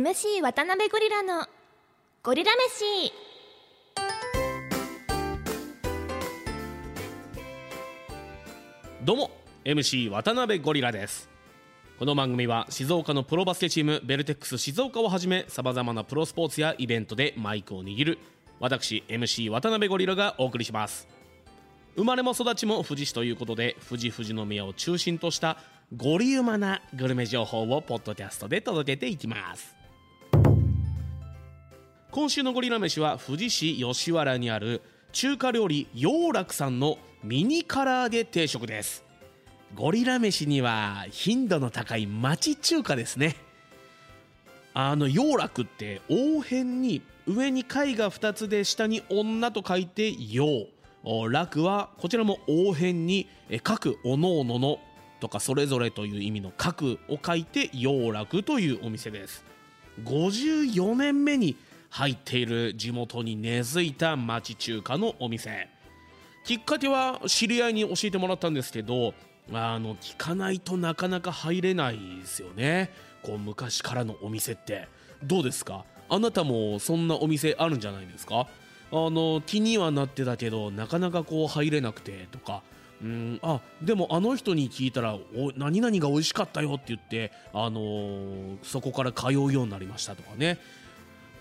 MC 渡辺ゴリラのゴリラ飯。どうも MC 渡辺ゴリラです。この番組は静岡のプロバスケチームベルテックス静岡をはじめさまざまなプロスポーツやイベントでマイクを握る私 MC 渡辺ゴリラがお送りします。生まれも育ちも富士市ということで富士富士宮を中心としたゴリウマなグルメ情報をポッドキャストで届けていきます。今週のゴリラ飯は富士市吉原にある中華料理陽楽さんのミニ唐揚げ定食です。ゴリラ飯には頻度の高い町中華ですね。あの陽楽って応変に上に貝が2つで下に女と書いて陽楽はこちらも応変に各おのおののとかそれぞれという意味の各を書いて陽楽というお店です。54年目に入っている地元に根付いた町中華のお店。きっかけは知り合いに教えてもらったんですけどあの聞かないとなかなか入れないですよね。こう昔からのお店って。どうですか？あなたもそんなお店あるんじゃないですか？あの気にはなってたけどなかなかこう入れなくてとか。うんあでもあの人に聞いたらお何々が美味しかったよって言って、あのー、そこから通うようになりましたとかね。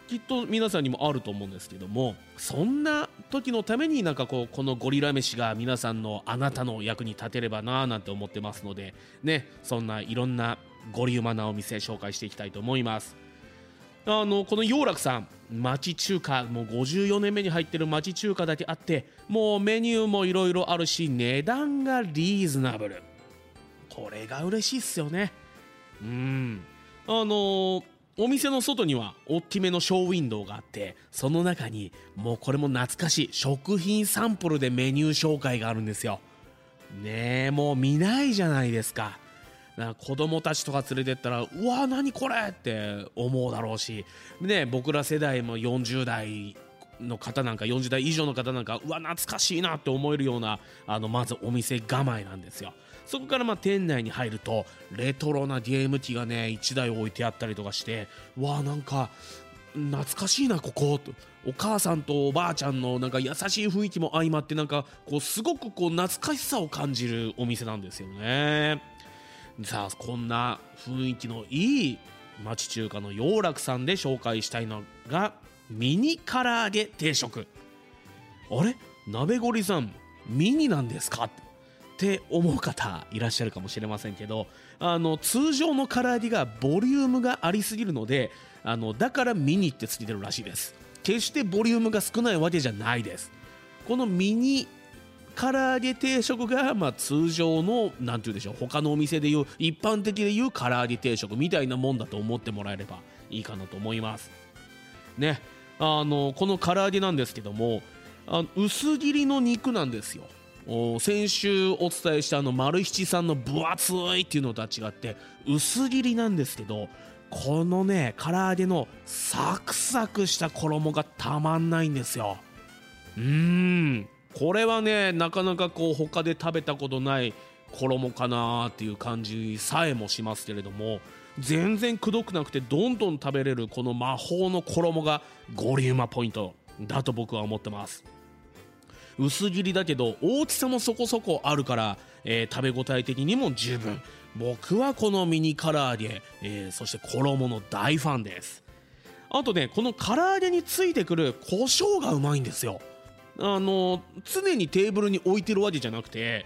きっと皆さんにもあると思うんですけどもそんな時のためになんかこうこのゴリラ飯が皆さんのあなたの役に立てればななんて思ってますのでねそんないろんなゴリウマなお店紹介していきたいと思います。あのこの陽楽さん町中華もう54年目に入ってる町中華だけあってもうメニューもいろいろあるし値段がリーズナブル。これが嬉しいっすよね。うん。あのーお店の外には大きめのショーウィンドウがあってその中にもうこれも懐かしい食品サンプルでメニュー紹介があるんですよ。ねえもう見ないじゃないですか。か子供たちとか連れてったらうわ何これって思うだろうし。ね僕ら世代も40代の方なんか40代以上の方なんかうわ懐かしいなって思えるようなあのまずお店構えなんですよ。そこからまあ店内に入るとレトロなゲーム機がね1台置いてあったりとかしてわあなんか懐かしいなここ。とお母さんとおばあちゃんのなんか優しい雰囲気も相まってなんかこうすごくこう懐かしさを感じるお店なんですよね。さあこんな雰囲気のいい町中華の陽楽さんで紹介したいのがミニ唐揚げ定食。あれ？鍋ゴリさんミニなんですか？って思う方いらっしゃるかもしれませんけどあの通常の唐揚げがボリュームがありすぎるのであのだからミニってついてるらしいです。決してボリュームが少ないわけじゃないです。このミニ唐揚げ定食が、まあ、通常の何て言うでしょう他のお店でいう一般的でいう唐揚げ定食みたいなもんだと思ってもらえればいいかなと思います。ね。あのこの唐揚げなんですけどもあの薄切りの肉なんですよ。先週お伝えしたあの丸七さんの分厚いっていうのとは違って薄切りなんですけどこのね唐揚げのサクサクした衣がたまんないんですよ。うーん。これはねなかなかこう他で食べたことない衣かなっていう感じさえもしますけれども全然くどくなくてどんどん食べれるこの魔法の衣がゴリウマポイントだと僕は思ってます薄切りだけど大きさもそこそこあるから、えー、食べ応え的にも十分。僕はこのミニ唐揚げ、えー、そして衣の大ファンです。あとねこの唐揚げについてくる胡椒がうまいんですよ。あの常にテーブルに置いてるわけじゃなくて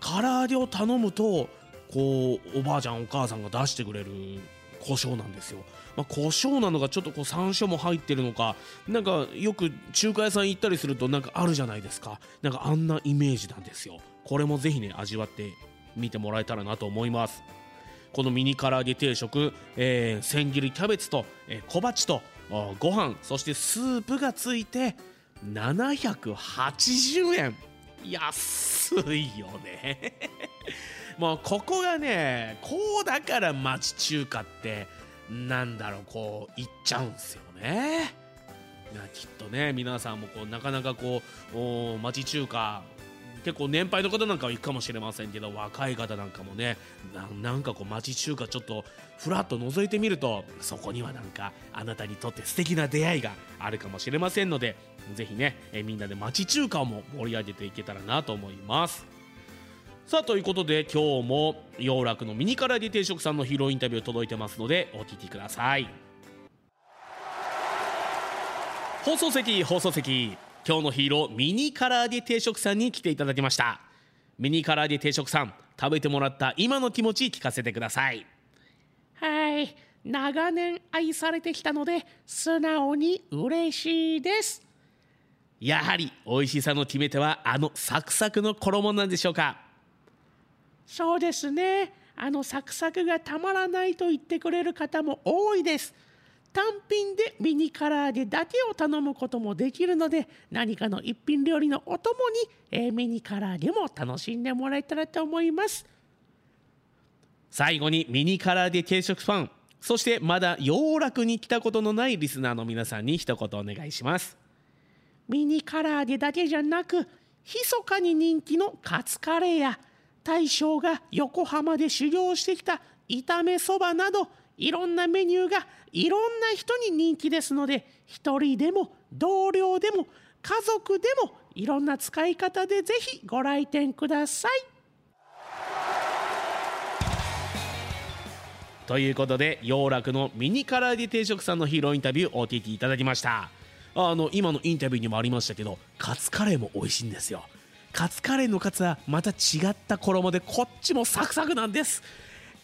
唐揚げを頼むとこうおばあちゃんお母さんが出してくれる胡椒なんですよ、まあ、胡椒なのがちょっとこう山椒も入ってるのかなんかよく中華屋さん行ったりするとなんかあるじゃないですか。なんかあんなイメージなんですよ。これもぜひね味わってみてもらえたらなと思います。このミニ唐揚げ定食、えー、千切りキャベツと、えー、小鉢とご飯そしてスープがついて780円。安いよね。もうここがねこうだから町中華ってなんだろうこう行っちゃうんすよね。きっとね皆さんもこうなかなかこう町中華結構年配の方なんかは行くかもしれませんけど若い方なんかもねなんかこう町中華ちょっとふらっと覗いてみるとそこにはなんかあなたにとって素敵な出会いがあるかもしれませんのでぜひね、えみんなで町中華をも盛り上げていけたらなと思います。さあということで今日も洋楽のミニ唐揚げ定食さんのヒーローインタビュー届いてますのでお聞きください。放送席放送席。今日のヒーローミニ唐揚げ定食さんに来ていただきました。ミニ唐揚げ定食さん食べてもらった今の気持ち聞かせてください。はい。長年愛されてきたので素直に嬉しいです。やはり美味しさの決め手はあのサクサクの衣なんでしょうかそうですね。あのサクサクがたまらないと言ってくれる方も多いです。単品でミニ唐揚げだけを頼むこともできるので何かの一品料理のお供に、えー、ミニ唐揚げも楽しんでもらえたらと思います。最後にミニ唐揚げ定食ファン。そしてまだ洋楽に来たことのないリスナーの皆さんに一言お願いします。ミニ唐揚げだけじゃなく密かに人気のカツカレーや大将が横浜で修行してきた炒めそばなどいろんなメニューがいろんな人に人気ですので一人でも同僚でも家族でもいろんな使い方でぜひご来店ください。ということで洋楽のミニ唐揚げ定食さんのヒーローインタビューお聞きいただきましたあの今のインタビューにもありましたけどカツカレーも美味しいんですよカツカレーのカツはまた違った衣でこっちもサクサクなんです。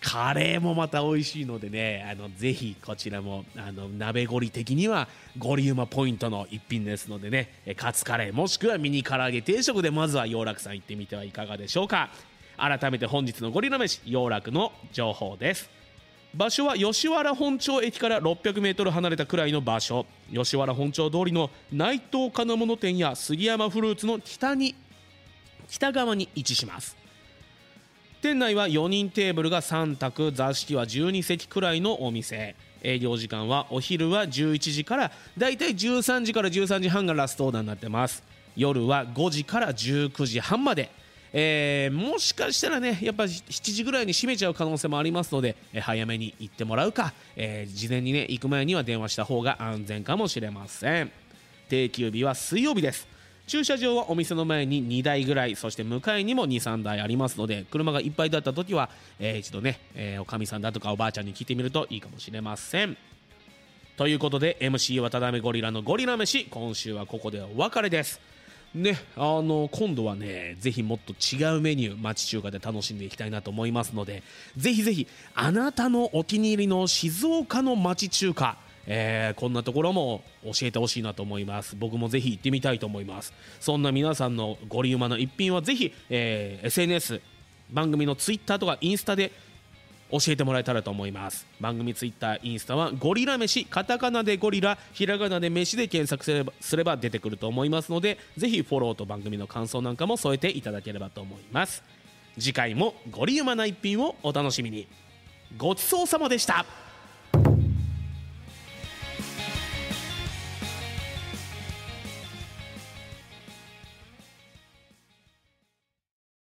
カレーもまた美味しいのでねあのぜひこちらもあの鍋ゴリ的にはゴリウマポイントの一品ですのでねカツカレーもしくはミニ唐揚げ定食でまずは洋楽さん行ってみてはいかがでしょうか。改めて本日のゴリラ飯洋楽の情報です。場所は吉原本町駅から 600m 離れたくらいの場所。吉原本町通りの内藤金物店や杉山フルーツの北に北側に位置します。店内は4人テーブルが3択座敷は12席くらいのお店。営業時間はお昼は11時からだいたい13時から13時半がラストオーダーになってます。夜は5時から19時半まで。えー、もしかしたらねやっぱ7時ぐらいに閉めちゃう可能性もありますので、え、早めに行ってもらうか、えー、事前にね行く前には電話した方が安全かもしれません。定休日は水曜日です。駐車場はお店の前に2台ぐらいそして向かいにも23台ありますので車がいっぱいだった時は、えー、一度ね、えー、おかみさんだとかおばあちゃんに聞いてみるといいかもしれません。ということで MC 渡辺ゴリラのゴリラ飯。今週はここでお別れです。ね、あの今度はねぜひもっと違うメニュー町中華で楽しんでいきたいなと思いますのでぜひぜひあなたのお気に入りの静岡の町中華えー、こんなところも教えてほしいなと思います。僕もぜひ行ってみたいと思います。そんな皆さんのゴリウマの一品はぜひ、えー、SNS 番組の Twitter とかインスタで教えてもらえたらと思います。番組ツイッターインスタはゴリラ飯カタカナでゴリラひらがなで飯で検索すればすれば出てくると思いますのでぜひフォローと番組の感想なんかも添えていただければと思います。次回もゴリウマな一品をお楽しみに。ごちそうさまでした。